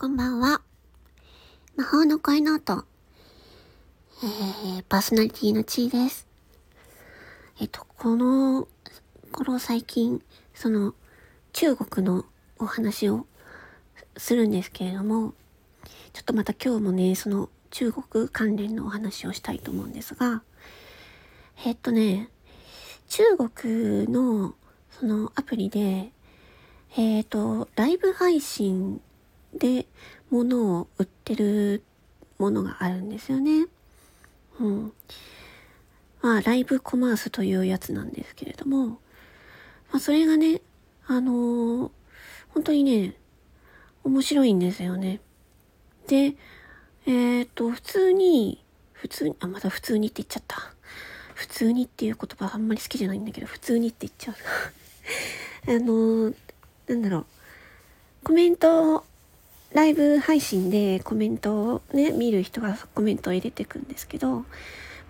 こんばんは。魔法の声ノート。えー、パーソナリティのちーです。えっと、この頃最近、その、中国のお話をするんですけれども、ちょっとまた今日もね、その中国関連のお話をしたいと思うんですが、えっとね、中国のそのアプリで、えっ、と、ライブ配信で物を売ってるものがあるんですよね。うん。まあ、ライブコマースというやつなんですけれども、まあ、それがね、あのー、本当にね、面白いんですよね。で、えっ、ー、と、普通に、普通に、あ、また普通にって言っちゃった。普通にっていう言葉あんまり好きじゃないんだけど、普通にって言っちゃう。あのー、なんだろう。コメント、ライブ配信でコメントをね、見る人がコメントを入れてくんですけど、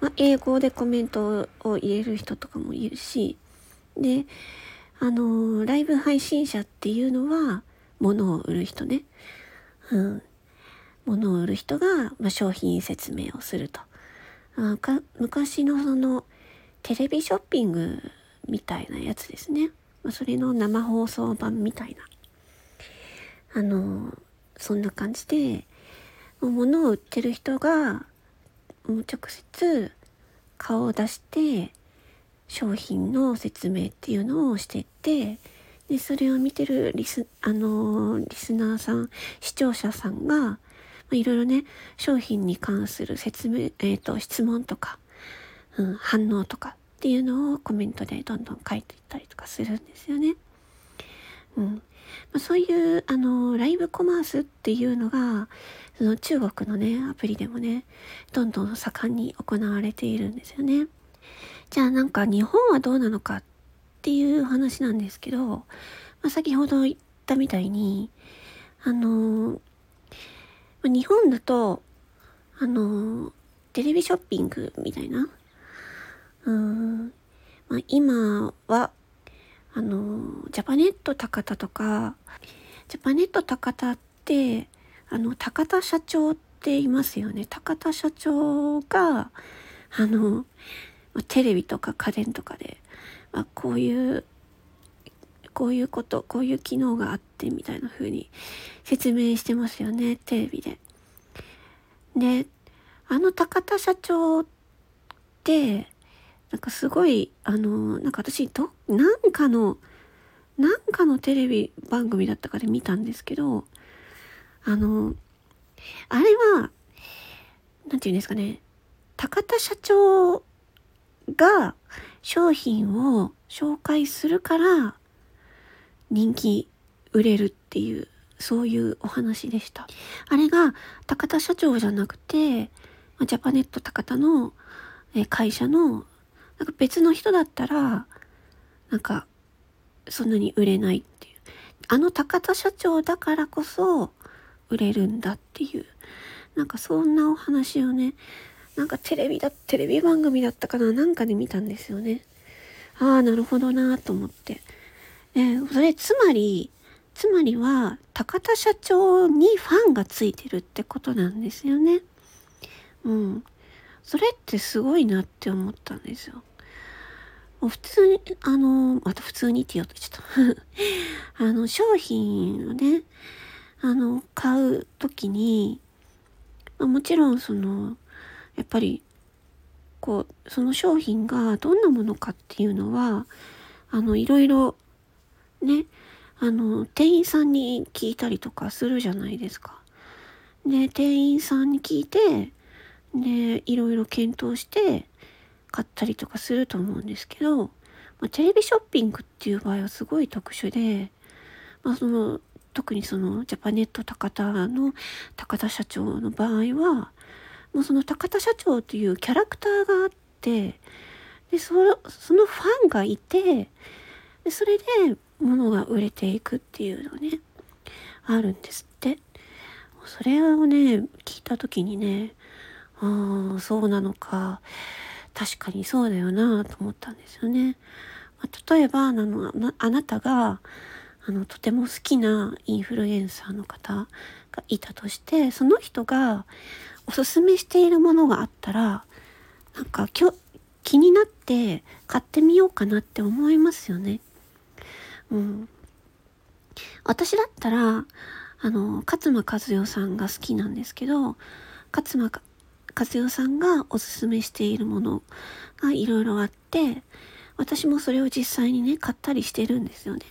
まあ、英語でコメントを入れる人とかもいるし、で、あのー、ライブ配信者っていうのは、物を売る人ね。うん。物を売る人が、まあ、商品説明をすると。あか昔のそのテレビショッピングみたいなやつですね。まあ、それの生放送版みたいな。あの、そんな感じで、物を売ってる人が、もう直接顔を出して商品の説明っていうのをしてってでそれを見てるリス,、あのリスナーさん視聴者さんが、いろいろね、商品に関する説明、えっ、ー、と、質問とか、うん、反応とかっていうのをコメントでどんどん書いていったりとかするんですよね。うん。ま、そういう、あの、ライブコマースっていうのが、その中国のね、アプリでもね、どんどん盛んに行われているんですよね。じゃあなんか日本はどうなのかっていう話なんですけど、まあ、先ほど言ったみたいに、あの、日本だと、あの、テレビショッピングみたいな。うん、まあ、今は、あの、ジャパネット高田とか、ジャパネット高田って、あの、高田社長っていますよね。高田社長が、あの、テレビとか家電とかで、まあ、こういうこういうこと、こういう機能があってみたいな風に説明してますよね、テレビで。で、あの高田社長って、なんかすごい、あの、なんか私、ど、なんかの、なんかのテレビ番組だったかで見たんですけど、あの、あれは、なんて言うんですかね、高田社長が商品を紹介するから、人気売れるっていう、そういうお話でした。あれが高田社長じゃなくて、ジャパネット高田の会社のなんか別の人だったら、なんかそんなに売れないっていう。あの高田社長だからこそ売れるんだっていう。なんかそんなお話をね、なんかテレビだ、テレビ番組だったかななんかで見たんですよね。ああ、なるほどなと思って。えそれつまり、つまりは、高田社長にファンがついてるってことなんですよね。うん。それってすごいなって思ったんですよ。普通に、あの、また普通にって言おうとちょっと あの、商品をね、あの、買うときに、ま、もちろんその、やっぱり、こう、その商品がどんなものかっていうのは、あの、いろいろね、あの、店員さんに聞いたりとかするじゃないですか。で、店員さんに聞いて、で、いろいろ検討して買ったりとかすると思うんですけど、まあ、テレビショッピングっていう場合はすごい特殊で、まあ、その、特にそのジャパネット高田の高田社長の場合は、もうその高田社長というキャラクターがあって、で、その、そのファンがいて、でそれで物が売れていくっていうのね、あるんですって。それをね、聞いた時にね、ああ、そうなのか。確かにそうだよなと思ったんですよね。まあ、例えばあのあなたが、あの、とても好きなインフルエンサーの方がいたとして、その人がおすすめしているものがあったら、なんか今日、気になって買ってみようかなって思いますよね。うん。私だったら、あの、勝間和代さんが好きなんですけど、勝間和代さんがおすすめしているものがいろいろあって、私もそれを実際にね、買ったりしてるんですよね。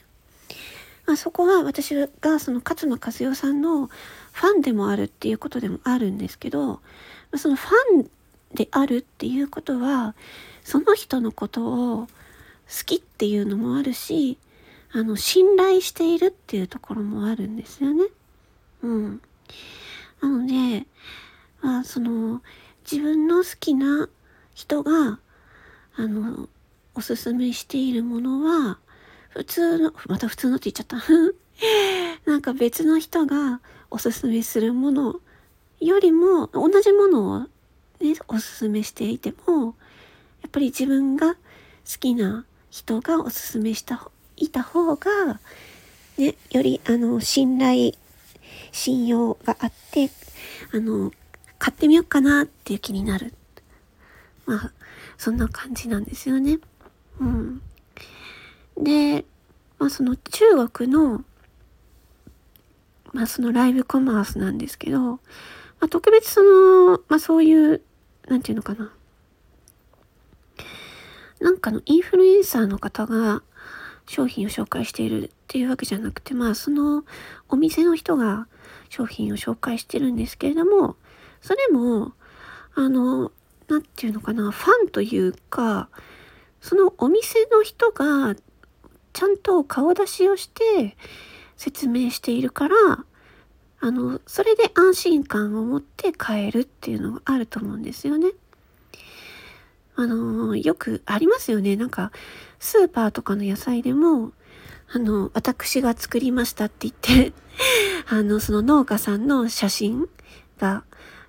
まあ、そこは私がその勝間和代さんのファンでもあるっていうことでもあるんですけど、そのファンであるっていうことは、その人のことを好きっていうのもあるし、あの、信頼しているっていうところもあるんですよね。うん。なので、あ、その、自分の好きな人が、あの、おすすめしているものは、普通の、また普通のって言っちゃった。なんか別の人がおすすめするものよりも、同じものをね、おすすめしていても、やっぱり自分が好きな人がおすすめしたいた方が、ね、より、あの、信頼、信用があって、あの、買ってみようかなっていう気になる。まあ、そんな感じなんですよね。うん。で、まあその中国の、まあそのライブコマースなんですけど、まあ特別その、まあそういう、なんていうのかな。なんかのインフルエンサーの方が商品を紹介しているっていうわけじゃなくて、まあそのお店の人が商品を紹介してるんですけれども、それも、あの、なんていうのかな、ファンというか、そのお店の人がちゃんと顔出しをして説明しているから、あの、それで安心感を持って買えるっていうのがあると思うんですよね。あの、よくありますよね。なんか、スーパーとかの野菜でも、あの、私が作りましたって言って あの、その農家さんの写真が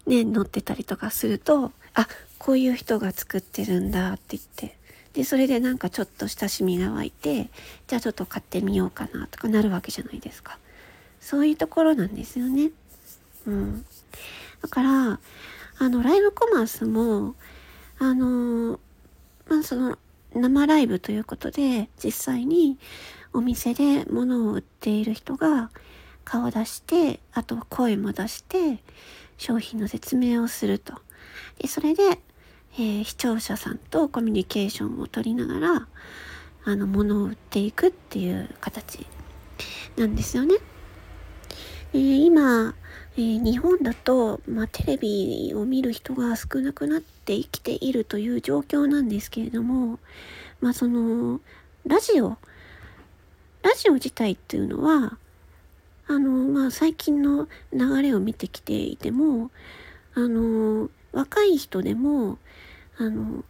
ね、載ってたりとかすると、あ、こういう人が作ってるんだって言って、で、それでなんかちょっと親しみが湧いて、じゃあちょっと買ってみようかなとかなるわけじゃないですか。そういうところなんですよね。うん。だから、あの、ライブコマースも、あのまあ、その、生ライブということで、実際にお店で物を売っている人が顔出して、あとは声も出して、商品の説明をすると。で、それで、えー、視聴者さんとコミュニケーションを取りながら、あの、物を売っていくっていう形なんですよね。えー、今、えー、日本だと、まあ、テレビを見る人が少なくなって生きているという状況なんですけれども、まあ、その、ラジオ、ラジオ自体っていうのは、あの、まあ、最近の流れを見てきていても、あの、若い人でも、あの、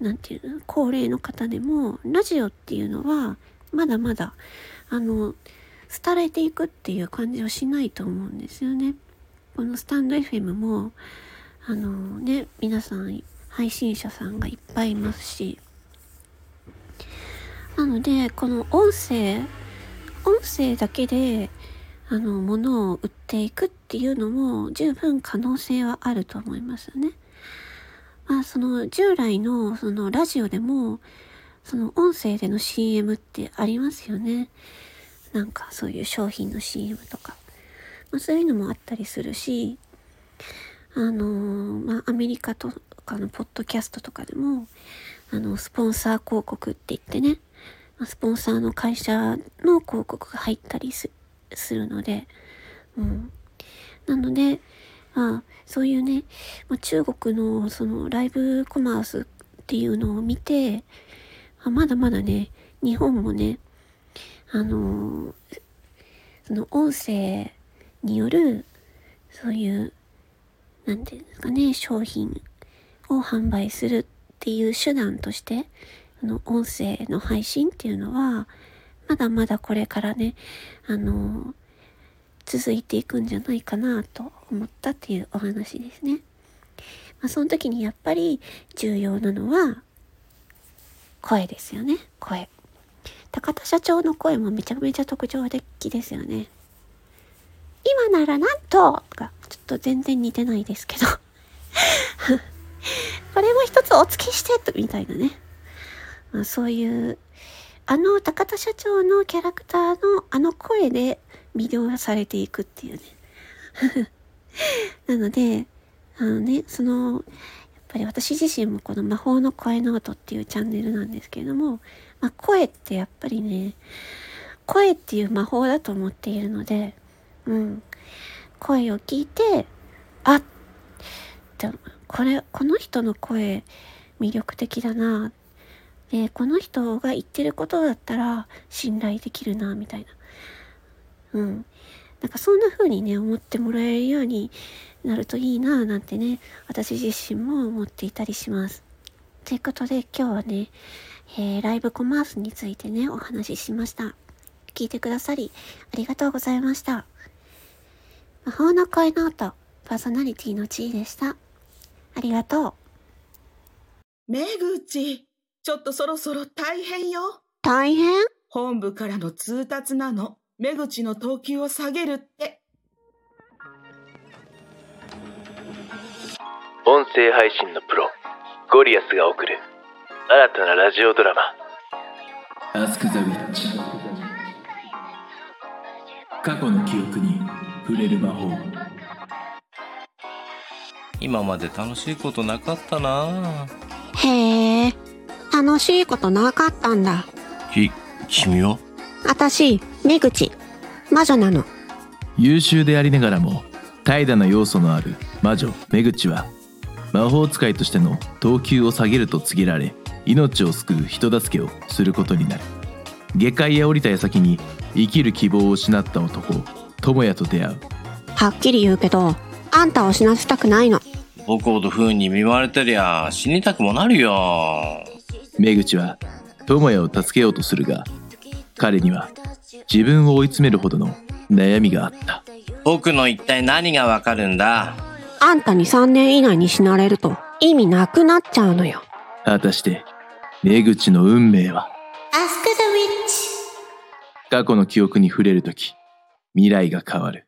なんていうの、高齢の方でも、ラジオっていうのは、まだまだ、あの、廃れていくっていう感じはしないと思うんですよね。このスタンド FM も、あのね、皆さん、配信者さんがいっぱいいますし、なので、この音声、音声だけで、あの、物を売っていくっていうのも十分可能性はあると思いますよね。まあ、その従来のそのラジオでも、その音声での CM ってありますよね。なんかそういう商品の CM とか。まあ、そういうのもあったりするし、あのー、まあ、アメリカとかのポッドキャストとかでも、あの、スポンサー広告って言ってね、スポンサーの会社の広告が入ったりすするので、うん。なので、まあ、そういうね、まあ、中国のそのライブコマースっていうのを見て、あまだまだね、日本もね、あのその音声による、そういう、なんていうんですかね、商品を販売するっていう手段として、あの、音声の配信っていうのは、まだまだこれからね、あの続いていくんじゃないかなと思ったっていうお話ですね。まあ、その時にやっぱり重要なのは声ですよね。声。高田社長の声もめちゃめちゃ特徴的ですよね。今ならなんととか、ちょっと全然似てないですけど これも一つお付けしてと、みたいなね。まあ、そういう、あの高田社長のキャラクターのあの声で魅了されていくっていうね。なので、あのね、その、やっぱり私自身もこの魔法の声ノートっていうチャンネルなんですけれども、まあ、声ってやっぱりね、声っていう魔法だと思っているので、うん。声を聞いて、あっ、これ、この人の声魅力的だな。で、この人が言ってることだったら信頼できるな、みたいな。うん。なんかそんな風にね、思ってもらえるようになるといいな、なんてね、私自身も思っていたりします。ということで今日はね、えー、ライブコマースについてね、お話ししました。聞いてくださりありがとうございました。魔法の声の音、パーソナリティの地位でした。ありがとう。めぐち、ちょっとそろそろ大変よ。大変？本部からの通達なの。めぐちの等級を下げるって。音声配信のプロ、ゴリアスが送る新たなラジオドラマ。アスク・ザ・ウィッチ。過去の記憶に触れる魔法今まで楽しいことなかったなへえ楽しいことなかったんだ。き君は？私出口魔女なの。優秀でありながらも怠惰な要素のある魔女めぐちは魔法使いとしての等級を下げると告げられ命を救う人助けをすることになる。下界へ降りた矢先に生きる希望を失った男智也と出会う。はっきり言うけどあんたを死なせたくないの。僕ほど不運に見舞われてりゃ死にたくもなるよめぐちは智也を助けようとするが彼には自分を追い詰めるほどの悩みがあった。僕の一体何がわかるんだ？あんたに3年以内に死なれると意味なくなっちゃうのよ。果たしてめぐちの運命は？Ask the Witch. 過去の記憶に触れるとき未来が変わる